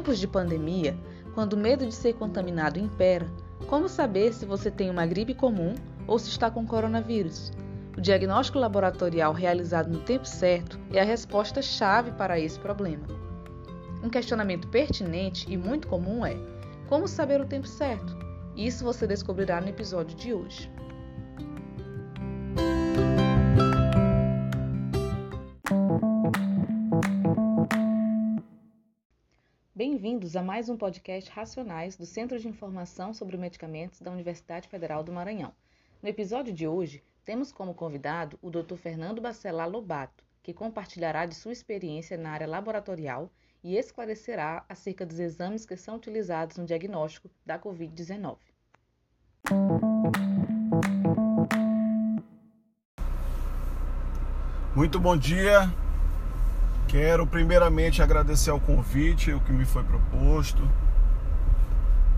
tempos de pandemia, quando o medo de ser contaminado impera, como saber se você tem uma gripe comum ou se está com coronavírus? O diagnóstico laboratorial realizado no tempo certo é a resposta chave para esse problema. Um questionamento pertinente e muito comum é: como saber o tempo certo? Isso você descobrirá no episódio de hoje. Bem-vindos a mais um podcast Racionais do Centro de Informação sobre Medicamentos da Universidade Federal do Maranhão. No episódio de hoje, temos como convidado o Dr. Fernando Bacelar Lobato, que compartilhará de sua experiência na área laboratorial e esclarecerá acerca dos exames que são utilizados no diagnóstico da Covid-19. Muito bom dia. Quero primeiramente agradecer ao convite, o que me foi proposto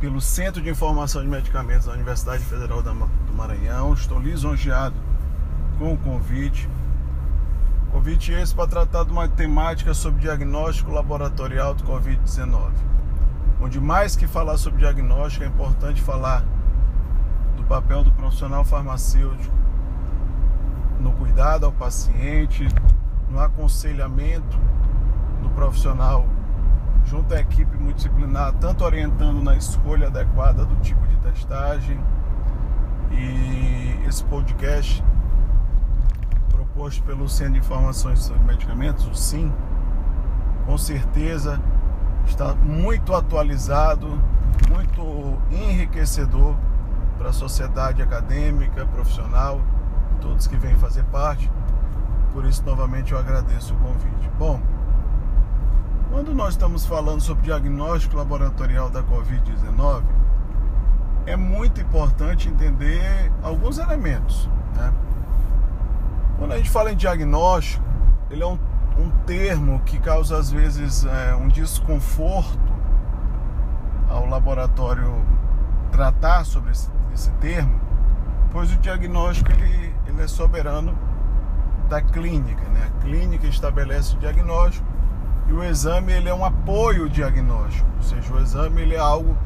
pelo Centro de Informação de Medicamentos da Universidade Federal do Maranhão. Estou lisonjeado com o convite. Convite esse para tratar de uma temática sobre diagnóstico laboratorial do Covid-19. Onde mais que falar sobre diagnóstico, é importante falar do papel do profissional farmacêutico no cuidado ao paciente, no aconselhamento do profissional junto à equipe multidisciplinar, tanto orientando na escolha adequada do tipo de testagem. E esse podcast proposto pelo Centro de Informações sobre Medicamentos, o SIM, com certeza está muito atualizado, muito enriquecedor para a sociedade acadêmica, profissional, todos que vêm fazer parte. Por isso, novamente, eu agradeço o convite. Bom, quando nós estamos falando sobre diagnóstico laboratorial da Covid-19, é muito importante entender alguns elementos. Né? Quando a gente fala em diagnóstico, ele é um, um termo que causa às vezes é, um desconforto ao laboratório tratar sobre esse, esse termo, pois o diagnóstico ele, ele é soberano da clínica. Né? A clínica estabelece o diagnóstico e o exame ele é um apoio diagnóstico, ou seja, o exame ele é algo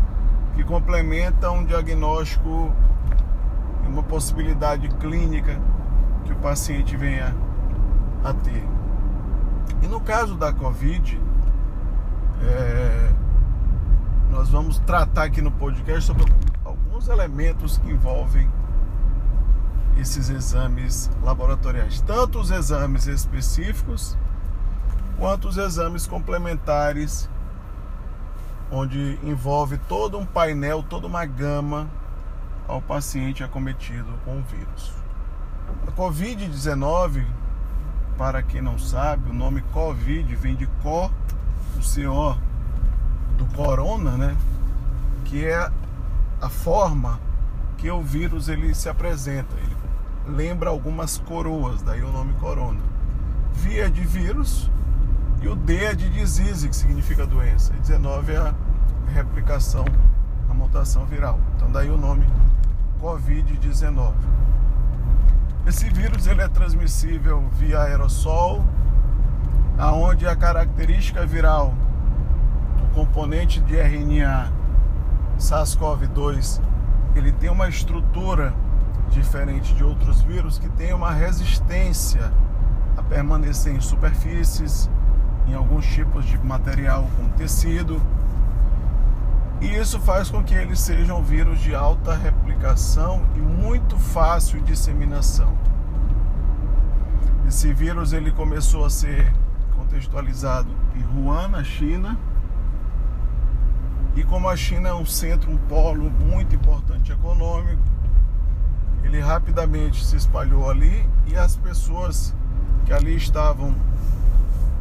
que complementa um diagnóstico, uma possibilidade clínica que o paciente venha a ter. E no caso da Covid, é, nós vamos tratar aqui no podcast sobre alguns elementos que envolvem esses exames laboratoriais, tanto os exames específicos quanto os exames complementares, onde envolve todo um painel, toda uma gama ao paciente acometido com o vírus. A Covid-19, para quem não sabe, o nome Covid vem de CO, o CO do corona, né? Que é a forma que o vírus ele se apresenta. Ele lembra algumas coroas, daí o nome corona. Via de vírus e o D é de disease, que significa doença. E 19 é a replicação, a mutação viral. Então daí o nome Covid-19. Esse vírus ele é transmissível via aerossol, aonde a característica viral do componente de RNA SARS-CoV-2 ele tem uma estrutura diferente de outros vírus que tem uma resistência a permanecer em superfícies, em alguns tipos de material como tecido. E isso faz com que eles sejam vírus de alta replicação e muito fácil disseminação. Esse vírus ele começou a ser contextualizado em Wuhan, na China. E como a China é um centro, um polo muito importante econômico, ele rapidamente se espalhou ali e as pessoas que ali estavam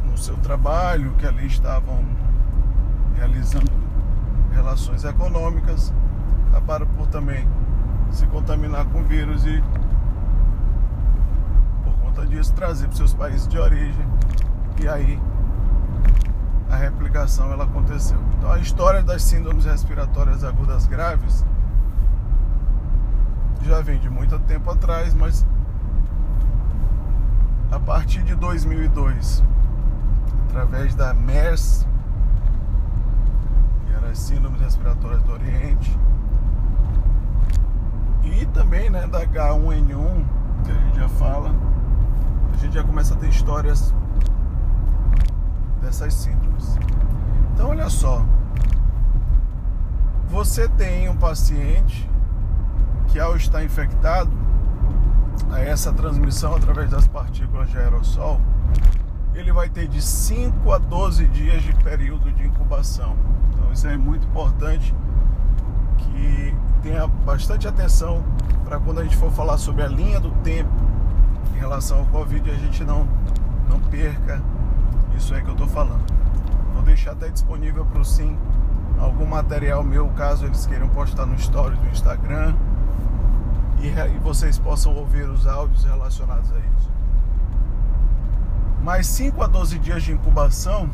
no seu trabalho, que ali estavam realizando relações econômicas, acabaram por também se contaminar com o vírus e por conta disso trazer para seus países de origem e aí a replicação ela aconteceu. Então a história das síndromes respiratórias agudas graves já vem de muito tempo atrás, mas a partir de 2002 através da MERS, das síndromes respiratórias do Oriente e também né, da H1N1, que a gente já fala, a gente já começa a ter histórias dessas síndromes. Então, olha só, você tem um paciente que, ao estar infectado, a essa transmissão através das partículas de aerossol, ele vai ter de 5 a 12 dias de período de incubação. Então, isso é muito importante que tenha bastante atenção para quando a gente for falar sobre a linha do tempo em relação ao Covid, a gente não, não perca isso aí que eu estou falando. Vou deixar até disponível para o Sim algum material meu, caso eles queiram postar no story do Instagram e, e vocês possam ouvir os áudios relacionados a isso. Mais 5 a 12 dias de incubação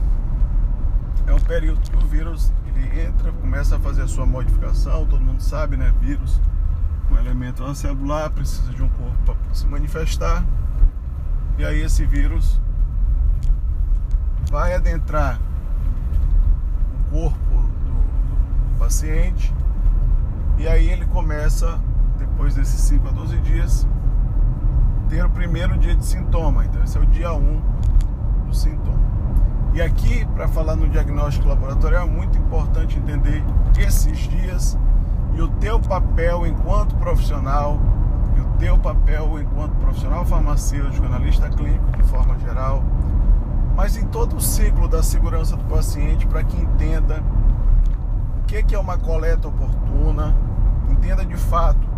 é um período que o vírus ele entra, começa a fazer a sua modificação, todo mundo sabe, né? Vírus, um elemento ancelular, precisa de um corpo para se manifestar. E aí esse vírus vai adentrar o corpo do, do paciente e aí ele começa, depois desses 5 a 12 dias, ter o primeiro dia de sintoma. Então esse é o dia 1 um do sintoma. E aqui, para falar no diagnóstico laboratorial, é muito importante entender esses dias e o teu papel enquanto profissional, e o teu papel enquanto profissional farmacêutico, analista clínico de forma geral, mas em todo o ciclo da segurança do paciente para que entenda o que é uma coleta oportuna, entenda de fato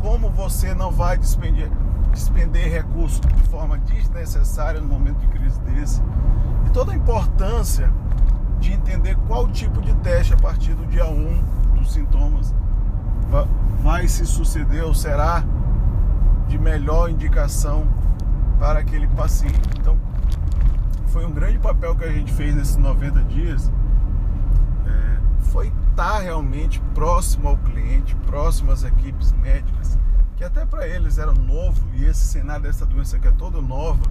como você não vai despender, despender recursos de forma desnecessária no momento de crise desse e toda a importância de entender qual tipo de teste a partir do dia 1 dos sintomas vai se suceder ou será de melhor indicação para aquele paciente. Então, foi um grande papel que a gente fez nesses 90 dias. É, foi estar realmente próximo ao cliente, próximo às equipes médicas, que até para eles era novo e esse cenário dessa doença que é toda nova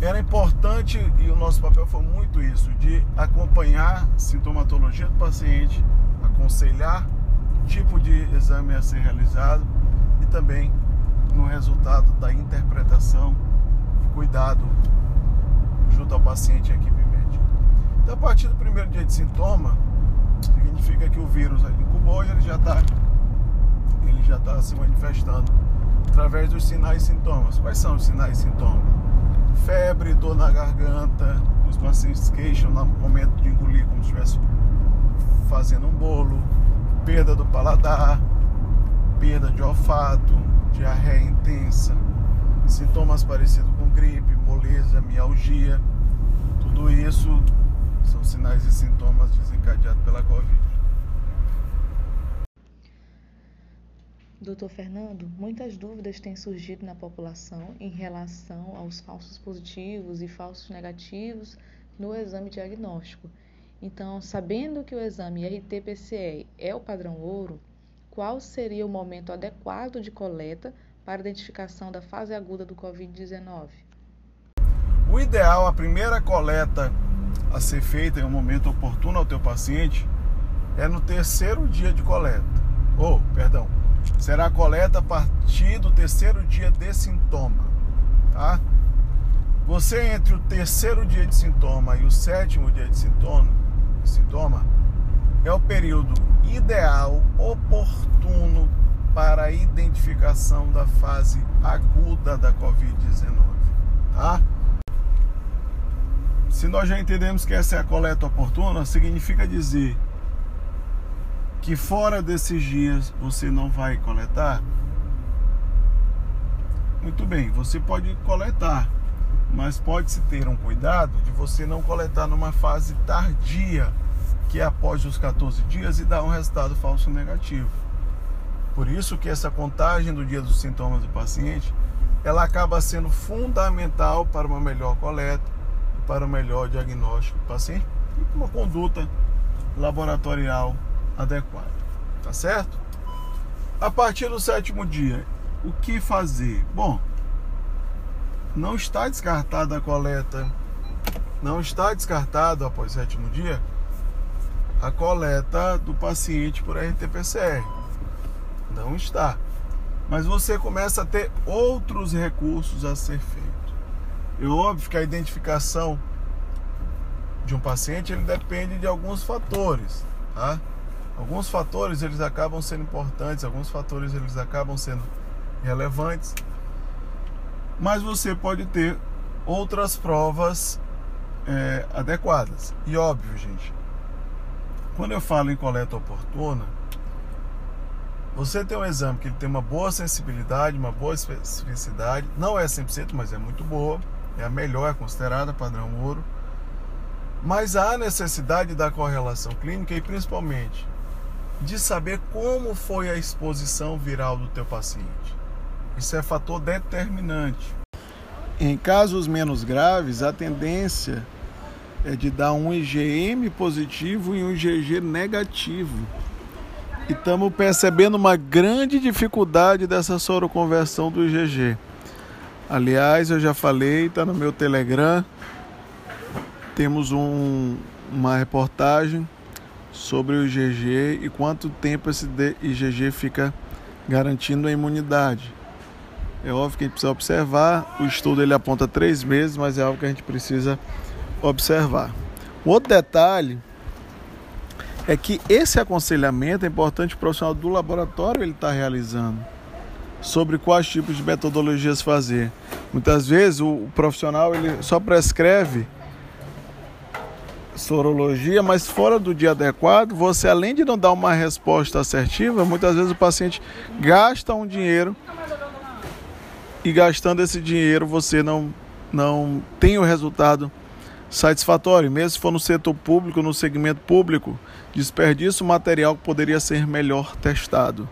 era importante e o nosso papel foi muito isso, de acompanhar a sintomatologia do paciente, aconselhar o tipo de exame a ser realizado e também no resultado da interpretação e cuidado junto ao paciente e à equipe médica. Então, a partir do primeiro dia de sintoma, significa que o vírus incubou e ele já está ele já está se manifestando através dos sinais e sintomas. Quais são os sinais e sintomas? febre, dor na garganta, os pacientes queixam no momento de engolir como se estivesse fazendo um bolo, perda do paladar, perda de olfato, diarreia intensa, sintomas parecidos com gripe, moleza, mialgia, tudo isso são sinais e sintomas desencadeados pela Covid. Doutor Fernando, muitas dúvidas têm surgido na população em relação aos falsos positivos e falsos negativos no exame diagnóstico. Então, sabendo que o exame RT-PCR é o padrão ouro, qual seria o momento adequado de coleta para identificação da fase aguda do Covid-19? O ideal, a primeira coleta a ser feita em um momento oportuno ao teu paciente, é no terceiro dia de coleta. Ou, oh, perdão, será coleta a partir do terceiro dia de sintoma, tá? Você entre o terceiro dia de sintoma e o sétimo dia de sintoma, sintoma é o período ideal, oportuno para a identificação da fase aguda da Covid-19, tá? Se nós já entendemos que essa é a coleta oportuna, significa dizer que fora desses dias você não vai coletar? Muito bem, você pode coletar, mas pode-se ter um cuidado de você não coletar numa fase tardia, que é após os 14 dias e dar um resultado falso negativo. Por isso que essa contagem do dia dos sintomas do paciente, ela acaba sendo fundamental para uma melhor coleta para um melhor diagnóstico do paciente e uma conduta laboratorial adequado. Tá certo? A partir do sétimo dia, o que fazer? Bom, não está descartada a coleta, não está descartado após o sétimo dia a coleta do paciente por RT-PCR. Não está. Mas você começa a ter outros recursos a ser feito. É óbvio que a identificação de um paciente ele depende de alguns fatores, tá? Alguns fatores eles acabam sendo importantes, alguns fatores eles acabam sendo relevantes, mas você pode ter outras provas é, adequadas. E óbvio, gente, quando eu falo em coleta oportuna, você tem um exame que ele tem uma boa sensibilidade, uma boa especificidade, não é 100%, mas é muito boa, é a melhor, é considerada padrão ouro. Mas há necessidade da correlação clínica e principalmente de saber como foi a exposição viral do teu paciente. Isso é fator determinante. Em casos menos graves, a tendência é de dar um IgM positivo e um IgG negativo. E estamos percebendo uma grande dificuldade dessa soroconversão do IgG. Aliás, eu já falei, está no meu Telegram. Temos um, uma reportagem sobre o IgG e quanto tempo esse IgG fica garantindo a imunidade. É óbvio que a gente precisa observar. O estudo ele aponta três meses, mas é algo que a gente precisa observar. Um outro detalhe é que esse aconselhamento é importante o profissional do laboratório ele está realizando sobre quais tipos de metodologias fazer. Muitas vezes o profissional ele só prescreve sorologia, mas fora do dia adequado, você além de não dar uma resposta assertiva, muitas vezes o paciente gasta um dinheiro e gastando esse dinheiro você não não tem o resultado satisfatório, mesmo se for no setor público, no segmento público, desperdiça o material que poderia ser melhor testado.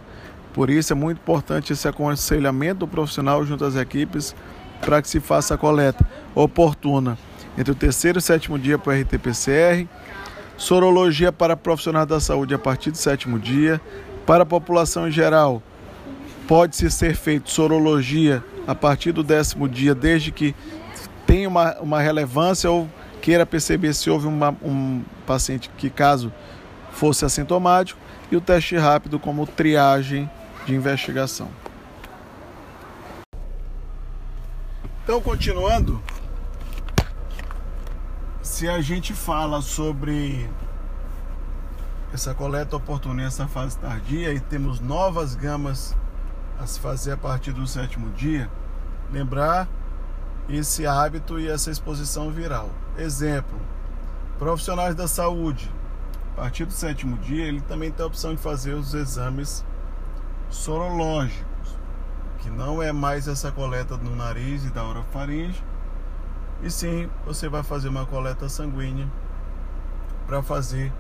Por isso é muito importante esse aconselhamento do profissional junto às equipes para que se faça a coleta oportuna entre o terceiro e sétimo dia para RT-PCR, sorologia para profissionais da saúde a partir do sétimo dia, para a população em geral, pode-se ser feito sorologia a partir do décimo dia, desde que tenha uma, uma relevância ou queira perceber se houve uma, um paciente que, caso fosse assintomático, e o teste rápido como triagem de investigação. Então, continuando, se a gente fala sobre essa coleta oportuna, essa fase tardia, e temos novas gamas a se fazer a partir do sétimo dia, lembrar esse hábito e essa exposição viral. Exemplo: profissionais da saúde, a partir do sétimo dia, ele também tem a opção de fazer os exames sorológicos, que não é mais essa coleta no nariz e da orofaringe, e sim você vai fazer uma coleta sanguínea para fazer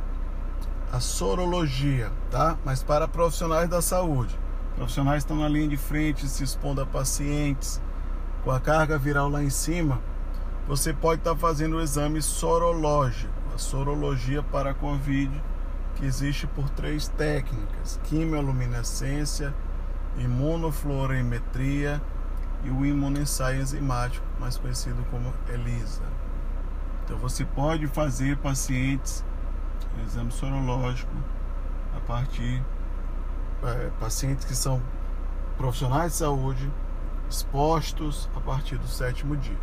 a sorologia, tá? Mas para profissionais da saúde. Profissionais estão na linha de frente, se expondo a pacientes com a carga viral lá em cima, você pode estar fazendo o exame sorológico, a sorologia para a COVID que existe por três técnicas: quimioluminescência, imunofluorimetria e o imunoensaio enzimático, mais conhecido como ELISA. Então você pode fazer pacientes exame sorológico a partir é, pacientes que são profissionais de saúde expostos a partir do sétimo dia,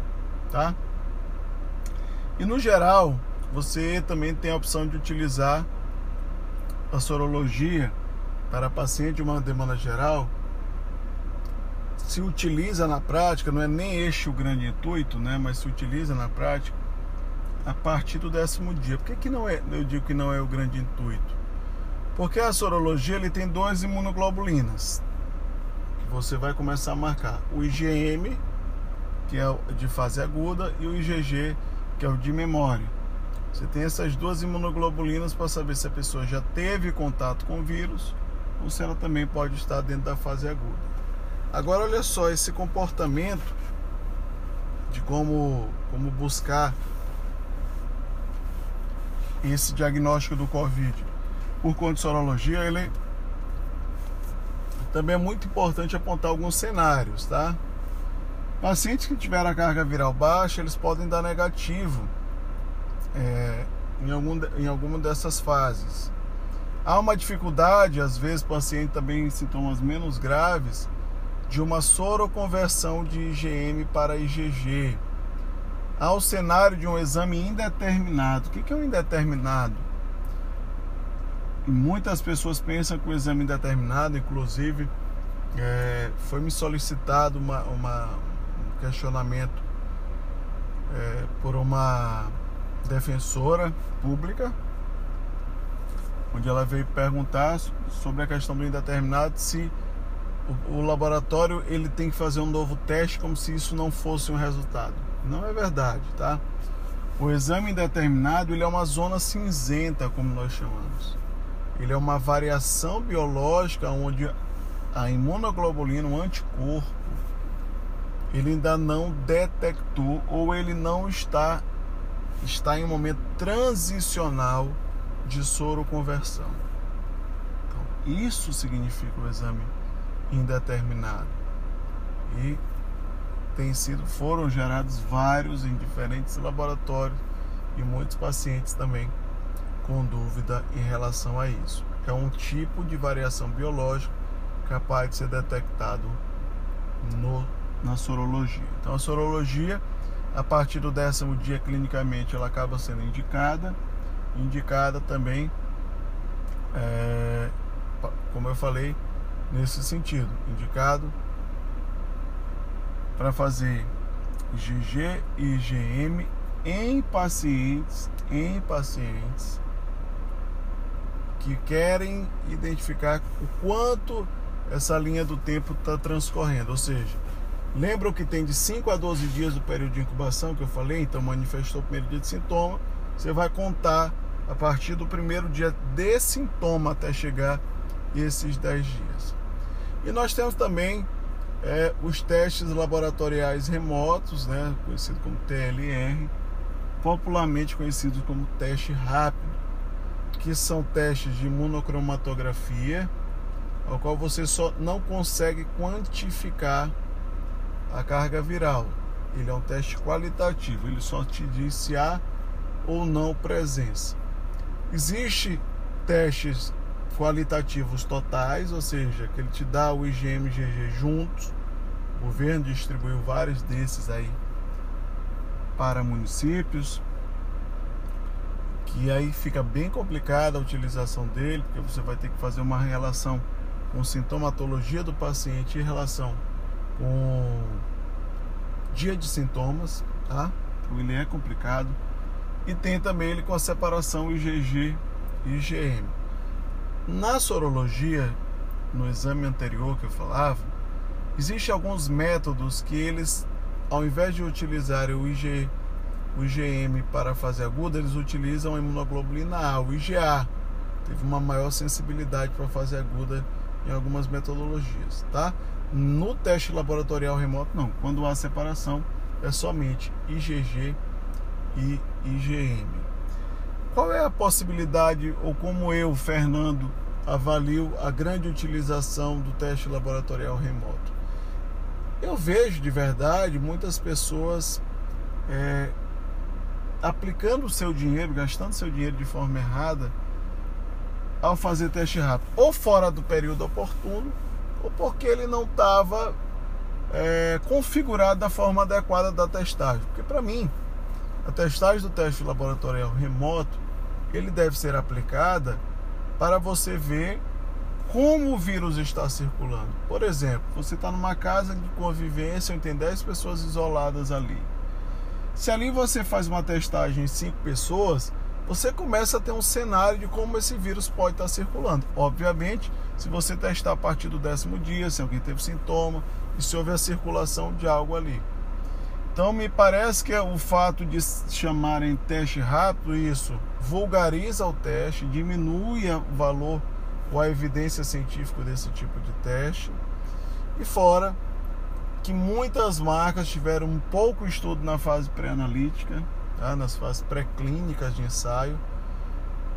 tá? E no geral, você também tem a opção de utilizar a sorologia para paciente de uma demanda geral se utiliza na prática, não é nem este o grande intuito, né, mas se utiliza na prática a partir do décimo dia. Por que, que não é, eu digo que não é o grande intuito? Porque a sorologia ele tem duas imunoglobulinas que você vai começar a marcar: o IgM, que é de fase aguda, e o IgG, que é o de memória. Você tem essas duas imunoglobulinas para saber se a pessoa já teve contato com o vírus ou se ela também pode estar dentro da fase aguda. Agora olha só esse comportamento de como, como buscar esse diagnóstico do Covid por sorologia, ele também é muito importante apontar alguns cenários, tá? Pacientes que tiveram a carga viral baixa, eles podem dar negativo é, em, algum, em alguma dessas fases. Há uma dificuldade, às vezes, paciente também em sintomas menos graves, de uma soroconversão de IgM para IgG. Há o cenário de um exame indeterminado. O que é um indeterminado? muitas pessoas pensam que o exame indeterminado, inclusive, é, foi me solicitado uma, uma um questionamento é, por uma defensora pública, onde ela veio perguntar sobre a questão do indeterminado se o, laboratório ele tem que fazer um novo teste como se isso não fosse um resultado. Não é verdade, tá? O exame indeterminado ele é uma zona cinzenta, como nós chamamos. Ele é uma variação biológica onde a imunoglobulina, o anticorpo, ele ainda não detectou ou ele não está está em um momento transicional de soroconversão. Então, isso significa o exame indeterminado. E tem sido foram gerados vários em diferentes laboratórios e muitos pacientes também com dúvida em relação a isso. É um tipo de variação biológica capaz de ser detectado no, na sorologia. Então, a sorologia, a partir do décimo dia clinicamente, ela acaba sendo indicada, indicada também, é, como eu falei, nesse sentido, indicado para fazer IgG e IgM em pacientes, em pacientes que querem identificar o quanto essa linha do tempo está transcorrendo. Ou seja, lembram que tem de 5 a 12 dias do período de incubação que eu falei? Então manifestou o primeiro dia de sintoma. Você vai contar a partir do primeiro dia de sintoma até chegar esses 10 dias. E nós temos também é, os testes laboratoriais remotos, né, conhecido como TLR, popularmente conhecidos como teste rápido que são testes de monocromatografia, ao qual você só não consegue quantificar a carga viral. Ele é um teste qualitativo, ele só te diz se há ou não presença. Existe testes qualitativos totais, ou seja, que ele te dá o IgM e IgG juntos. O governo distribuiu vários desses aí para municípios que aí fica bem complicada a utilização dele, porque você vai ter que fazer uma relação com sintomatologia do paciente em relação com dia de sintomas, tá? Então ele é complicado. E tem também ele com a separação IgG e IgM. Na sorologia, no exame anterior que eu falava, existem alguns métodos que eles, ao invés de utilizarem o IgG o IgM para fase aguda, eles utilizam a imunoglobulina A, o IgA. Teve uma maior sensibilidade para fase aguda em algumas metodologias, tá? No teste laboratorial remoto, não. Quando há separação, é somente IgG e IgM. Qual é a possibilidade, ou como eu, Fernando, avalio a grande utilização do teste laboratorial remoto? Eu vejo de verdade muitas pessoas é, aplicando o seu dinheiro, gastando seu dinheiro de forma errada ao fazer teste rápido, ou fora do período oportuno, ou porque ele não estava é, configurado da forma adequada da testagem. Porque para mim, a testagem do teste laboratorial remoto, ele deve ser aplicada para você ver como o vírus está circulando. Por exemplo, você está numa casa de convivência, tem 10 pessoas isoladas ali se ali você faz uma testagem em cinco pessoas, você começa a ter um cenário de como esse vírus pode estar circulando. Obviamente, se você testar a partir do décimo dia, se alguém teve sintoma e se houver circulação de algo ali. Então, me parece que é o fato de chamarem teste rápido, isso vulgariza o teste, diminui o valor ou a evidência científica desse tipo de teste. E fora que muitas marcas tiveram um pouco estudo na fase pré-analítica, tá? nas fases pré-clínicas de ensaio,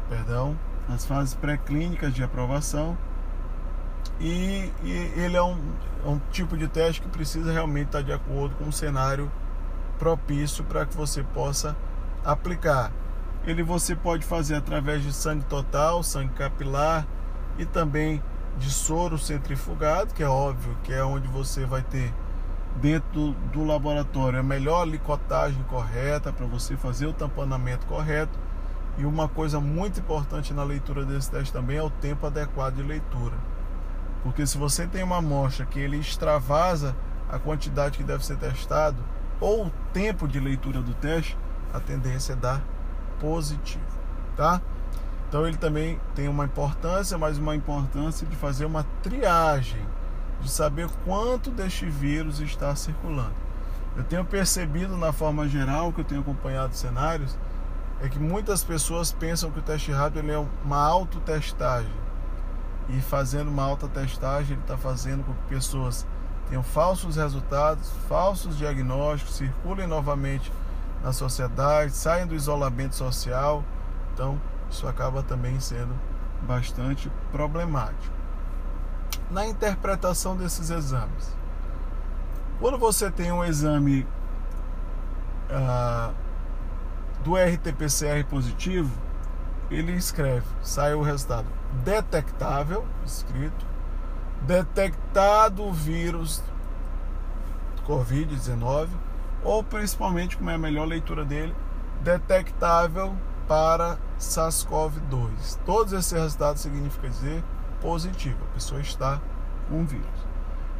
perdão, nas fases pré-clínicas de aprovação. E, e ele é um, é um, tipo de teste que precisa realmente estar de acordo com um cenário propício para que você possa aplicar. ele você pode fazer através de sangue total, sangue capilar e também de soro centrifugado, que é óbvio que é onde você vai ter dentro do laboratório a melhor licotagem correta para você fazer o tamponamento correto. E uma coisa muito importante na leitura desse teste também é o tempo adequado de leitura. Porque se você tem uma amostra que ele extravasa a quantidade que deve ser testado ou o tempo de leitura do teste, a tendência é dar positivo, tá? Então ele também tem uma importância, mas uma importância de fazer uma triagem de saber quanto deste vírus está circulando. Eu tenho percebido na forma geral que eu tenho acompanhado cenários é que muitas pessoas pensam que o teste rápido é uma autotestagem. E fazendo uma autotestagem, ele está fazendo com que pessoas tenham falsos resultados, falsos diagnósticos, circulem novamente na sociedade, saiam do isolamento social. Então, isso acaba também sendo bastante problemático na interpretação desses exames. Quando você tem um exame ah, do RT-PCR positivo, ele escreve, sai o resultado detectável, escrito, detectado o vírus Covid-19, ou principalmente, como é a melhor leitura dele, detectável para SARS-CoV-2. Todos esses resultados significam dizer positivo, a pessoa está com o vírus.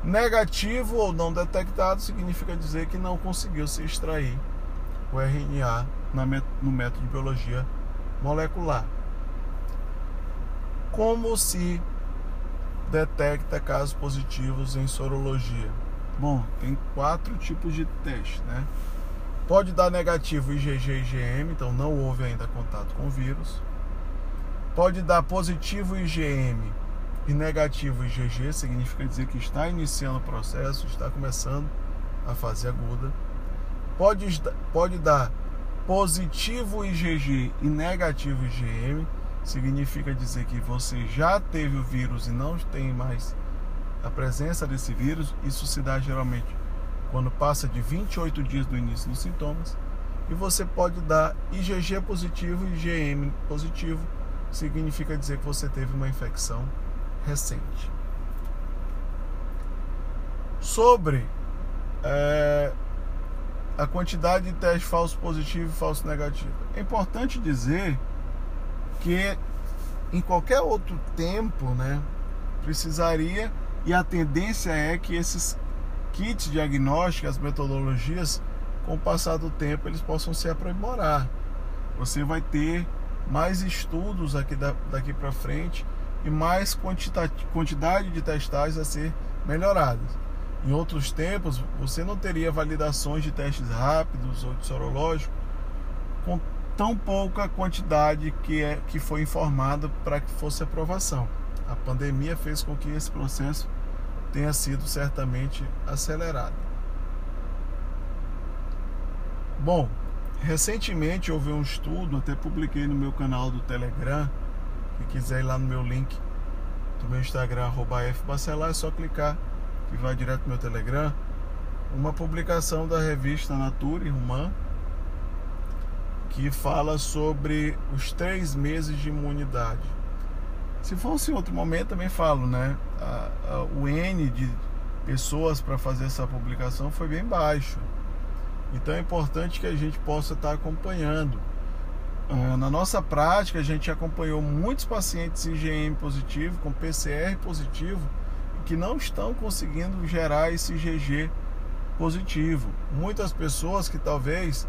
Negativo ou não detectado significa dizer que não conseguiu se extrair o RNA no método de biologia molecular. Como se detecta casos positivos em sorologia? Bom, tem quatro tipos de teste, né? Pode dar negativo IgG e IgM, então não houve ainda contato com o vírus. Pode dar positivo IgM e negativo IgG significa dizer que está iniciando o processo, está começando a fase aguda. Pode, pode dar positivo IgG e negativo IgM, significa dizer que você já teve o vírus e não tem mais a presença desse vírus. Isso se dá geralmente quando passa de 28 dias do início dos sintomas. E você pode dar IgG positivo e IgM positivo, significa dizer que você teve uma infecção recente. Sobre é, a quantidade de testes falso positivo e falso negativo. É importante dizer que em qualquer outro tempo, né, precisaria e a tendência é que esses kits diagnósticos, as metodologias, com o passar do tempo, eles possam se aprimorar. Você vai ter mais estudos aqui daqui para frente e mais quantidade de testagens a ser melhoradas. Em outros tempos, você não teria validações de testes rápidos ou de sorológico com tão pouca quantidade que, é, que foi informada para que fosse aprovação. A pandemia fez com que esse processo tenha sido certamente acelerado. Bom, recentemente houve um estudo, até publiquei no meu canal do Telegram, quem quiser ir lá no meu link do meu Instagram, fbacelar, é só clicar que vai direto no meu Telegram. Uma publicação da revista Nature Human que fala sobre os três meses de imunidade. Se fosse em outro momento, também falo, né? A, a, o N de pessoas para fazer essa publicação foi bem baixo. Então é importante que a gente possa estar acompanhando. Ah, na nossa prática, a gente acompanhou muitos pacientes IgM positivo, com PCR positivo, que não estão conseguindo gerar esse IgG positivo. Muitas pessoas que talvez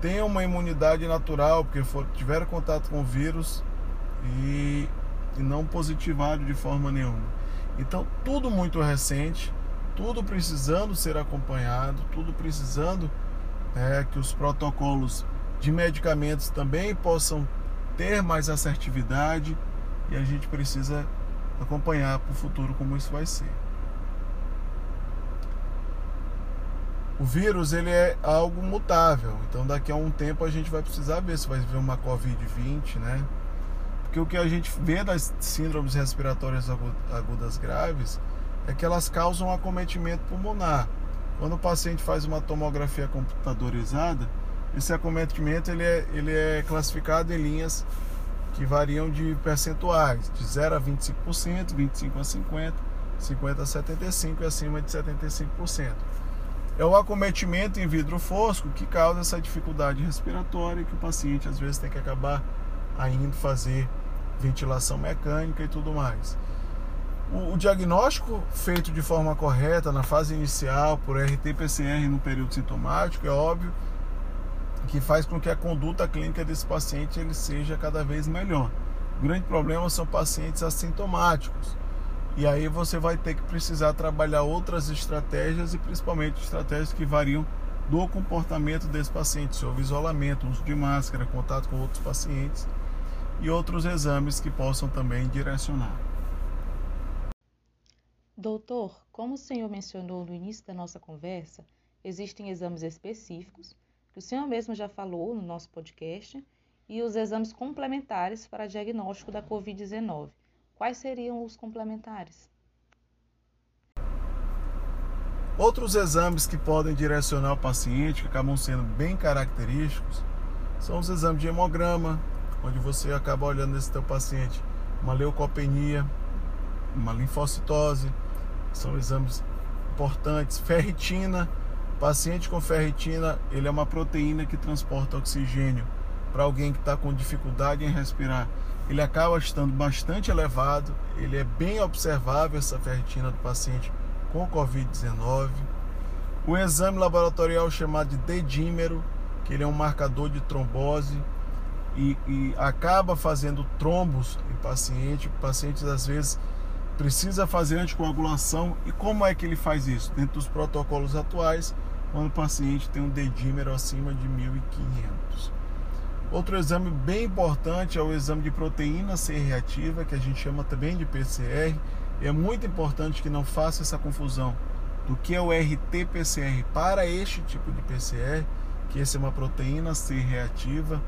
tenham uma imunidade natural, porque for, tiveram contato com o vírus e, e não positivaram de forma nenhuma. Então, tudo muito recente, tudo precisando ser acompanhado, tudo precisando é, que os protocolos de medicamentos também possam ter mais assertividade e a gente precisa acompanhar para o futuro como isso vai ser. O vírus ele é algo mutável, então daqui a um tempo a gente vai precisar ver se vai ver uma Covid-20, né? Porque o que a gente vê das síndromes respiratórias agudas graves é que elas causam acometimento pulmonar. Quando o paciente faz uma tomografia computadorizada, esse acometimento ele é, ele é classificado em linhas que variam de percentuais, de 0 a 25%, 25 a 50%, 50 a 75% e acima de 75%. É o acometimento em vidro fosco que causa essa dificuldade respiratória que o paciente às vezes tem que acabar ainda fazer ventilação mecânica e tudo mais. O, o diagnóstico feito de forma correta na fase inicial por RT-PCR no período sintomático é óbvio que faz com que a conduta clínica desse paciente ele seja cada vez melhor. O grande problema são pacientes assintomáticos. E aí você vai ter que precisar trabalhar outras estratégias e principalmente estratégias que variam do comportamento desse paciente, se houve isolamento, uso de máscara, contato com outros pacientes e outros exames que possam também direcionar. Doutor, como o senhor mencionou no início da nossa conversa, existem exames específicos que o senhor mesmo já falou no nosso podcast, e os exames complementares para diagnóstico da Covid-19. Quais seriam os complementares? Outros exames que podem direcionar o paciente, que acabam sendo bem característicos, são os exames de hemograma, onde você acaba olhando nesse teu paciente uma leucopenia, uma linfocitose, são exames importantes, ferritina, Paciente com ferritina, ele é uma proteína que transporta oxigênio para alguém que está com dificuldade em respirar. Ele acaba estando bastante elevado, ele é bem observável essa ferritina do paciente com Covid-19. O exame laboratorial chamado de dedímero, que ele é um marcador de trombose e, e acaba fazendo trombos em paciente. Pacientes às vezes precisa fazer anticoagulação. E como é que ele faz isso? Dentro dos protocolos atuais, quando o paciente tem um dedímero acima de 1500. Outro exame bem importante é o exame de proteína C reativa, que a gente chama também de PCR. É muito importante que não faça essa confusão do que é o RT-PCR para este tipo de PCR, que essa é uma proteína C reativa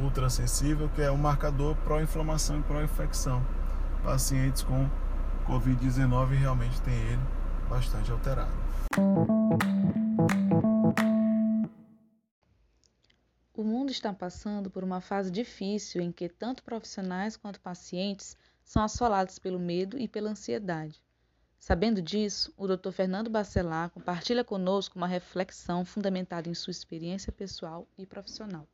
ultrassensível, que é um marcador pró-inflamação e pró-infecção. Pacientes com Covid-19 realmente têm ele bastante alterado. O mundo está passando por uma fase difícil em que tanto profissionais quanto pacientes são assolados pelo medo e pela ansiedade. Sabendo disso, o Dr. Fernando Bacelar compartilha conosco uma reflexão fundamentada em sua experiência pessoal e profissional.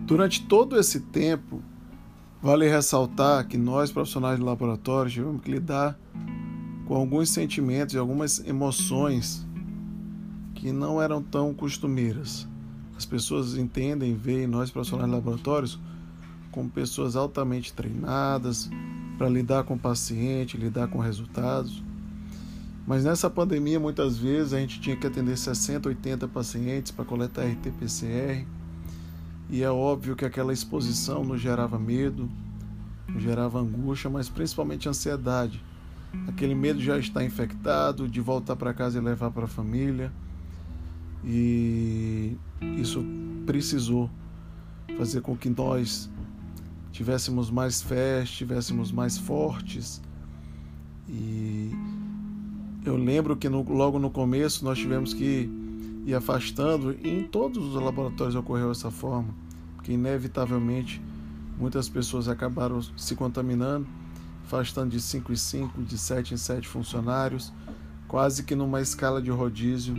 Durante todo esse tempo, Vale ressaltar que nós, profissionais de laboratório, tivemos que lidar com alguns sentimentos e algumas emoções que não eram tão costumeiras. As pessoas entendem, veem nós, profissionais de laboratórios, como pessoas altamente treinadas para lidar com o paciente, lidar com resultados. Mas nessa pandemia, muitas vezes, a gente tinha que atender 60, 80 pacientes para coletar RT-PCR e é óbvio que aquela exposição nos gerava medo, gerava angústia, mas principalmente ansiedade. Aquele medo já estar infectado, de voltar para casa e levar para a família. E isso precisou fazer com que nós tivéssemos mais fé, estivéssemos mais fortes. E eu lembro que no, logo no começo nós tivemos que e afastando. E em todos os laboratórios ocorreu dessa forma, porque inevitavelmente muitas pessoas acabaram se contaminando, afastando de 5 em 5, de 7 em 7 funcionários, quase que numa escala de rodízio,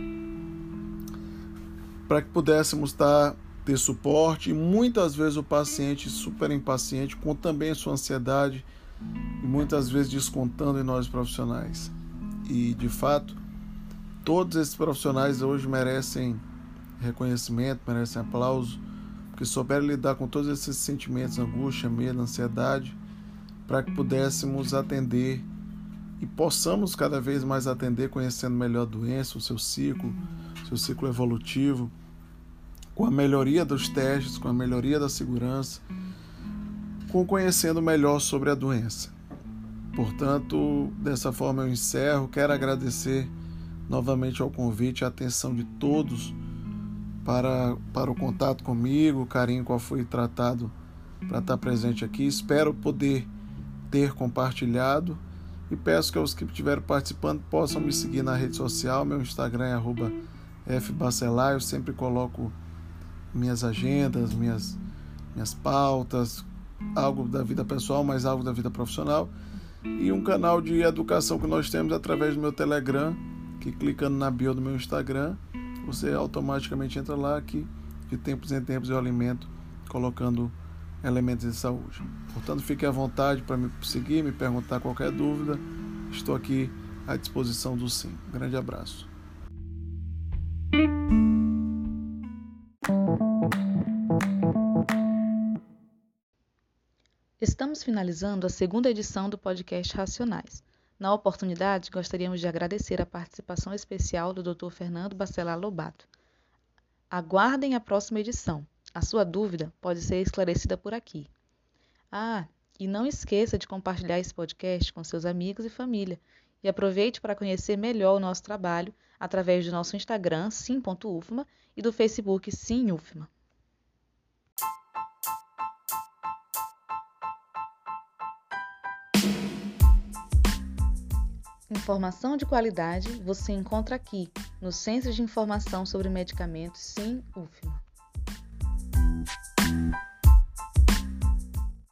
para que pudéssemos estar ter suporte e muitas vezes o paciente super impaciente com também sua ansiedade e muitas vezes descontando em nós profissionais. E de fato, Todos esses profissionais hoje merecem reconhecimento, merecem aplauso, porque souberam lidar com todos esses sentimentos, angústia, medo, ansiedade, para que pudéssemos atender e possamos cada vez mais atender, conhecendo melhor a doença, o seu ciclo, seu ciclo evolutivo, com a melhoria dos testes, com a melhoria da segurança, com conhecendo melhor sobre a doença. Portanto, dessa forma eu encerro, quero agradecer novamente ao convite a atenção de todos para, para o contato comigo, o carinho qual foi tratado para estar presente aqui. Espero poder ter compartilhado E peço que os que estiverem participando possam me seguir na rede social. Meu Instagram é fbacelar. Eu sempre coloco minhas agendas, minhas, minhas pautas, algo da vida pessoal, mas algo da vida profissional. E um canal de educação que nós temos através do meu Telegram, que clicando na bio do meu Instagram, você automaticamente entra lá que de tempos em tempos eu alimento colocando elementos de saúde. Portanto, fique à vontade para me seguir, me perguntar qualquer dúvida. Estou aqui à disposição do Sim. grande abraço. Estamos finalizando a segunda edição do podcast Racionais. Na oportunidade, gostaríamos de agradecer a participação especial do Dr. Fernando Bacelar Lobato. Aguardem a próxima edição. A sua dúvida pode ser esclarecida por aqui. Ah, e não esqueça de compartilhar esse podcast com seus amigos e família. E aproveite para conhecer melhor o nosso trabalho através do nosso Instagram, sim.ufma, e do Facebook Sim Ufma. Informação de qualidade você encontra aqui, no Centro de Informação sobre Medicamentos Sim UFMA.